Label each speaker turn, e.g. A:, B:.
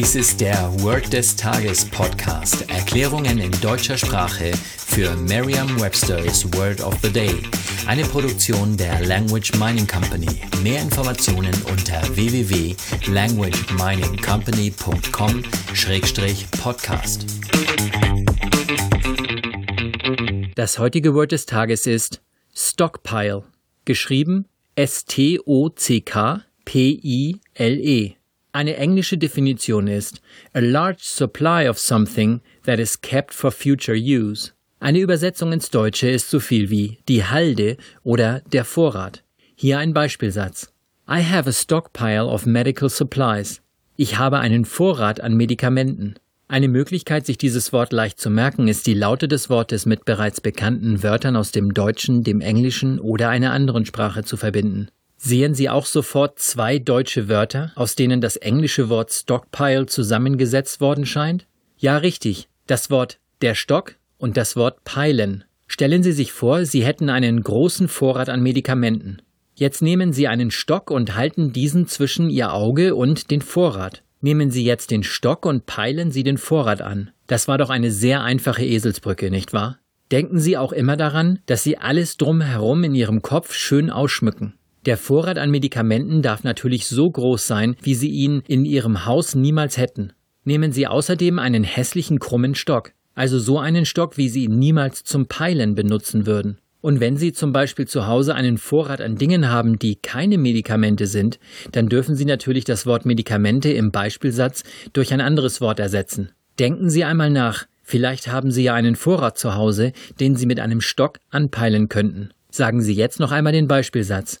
A: Dies ist der Word des Tages Podcast. Erklärungen in deutscher Sprache für Merriam-Webster's Word of the Day. Eine Produktion der Language Mining Company. Mehr Informationen unter www.languageminingcompany.com-podcast.
B: Das heutige Wort des Tages ist Stockpile, geschrieben S-T-O-C-K-P-I-L-E. Eine englische Definition ist a large supply of something that is kept for future use. Eine Übersetzung ins Deutsche ist so viel wie die Halde oder der Vorrat. Hier ein Beispielsatz. I have a stockpile of medical supplies. Ich habe einen Vorrat an Medikamenten. Eine Möglichkeit, sich dieses Wort leicht zu merken, ist die Laute des Wortes mit bereits bekannten Wörtern aus dem Deutschen, dem Englischen oder einer anderen Sprache zu verbinden. Sehen Sie auch sofort zwei deutsche Wörter, aus denen das englische Wort Stockpile zusammengesetzt worden scheint? Ja, richtig. Das Wort der Stock und das Wort Peilen. Stellen Sie sich vor, Sie hätten einen großen Vorrat an Medikamenten. Jetzt nehmen Sie einen Stock und halten diesen zwischen Ihr Auge und den Vorrat. Nehmen Sie jetzt den Stock und peilen Sie den Vorrat an. Das war doch eine sehr einfache Eselsbrücke, nicht wahr? Denken Sie auch immer daran, dass Sie alles drumherum in Ihrem Kopf schön ausschmücken. Der Vorrat an Medikamenten darf natürlich so groß sein, wie Sie ihn in Ihrem Haus niemals hätten. Nehmen Sie außerdem einen hässlichen krummen Stock, also so einen Stock, wie Sie ihn niemals zum Peilen benutzen würden. Und wenn Sie zum Beispiel zu Hause einen Vorrat an Dingen haben, die keine Medikamente sind, dann dürfen Sie natürlich das Wort Medikamente im Beispielsatz durch ein anderes Wort ersetzen. Denken Sie einmal nach, vielleicht haben Sie ja einen Vorrat zu Hause, den Sie mit einem Stock anpeilen könnten. Sagen Sie jetzt noch einmal den Beispielsatz.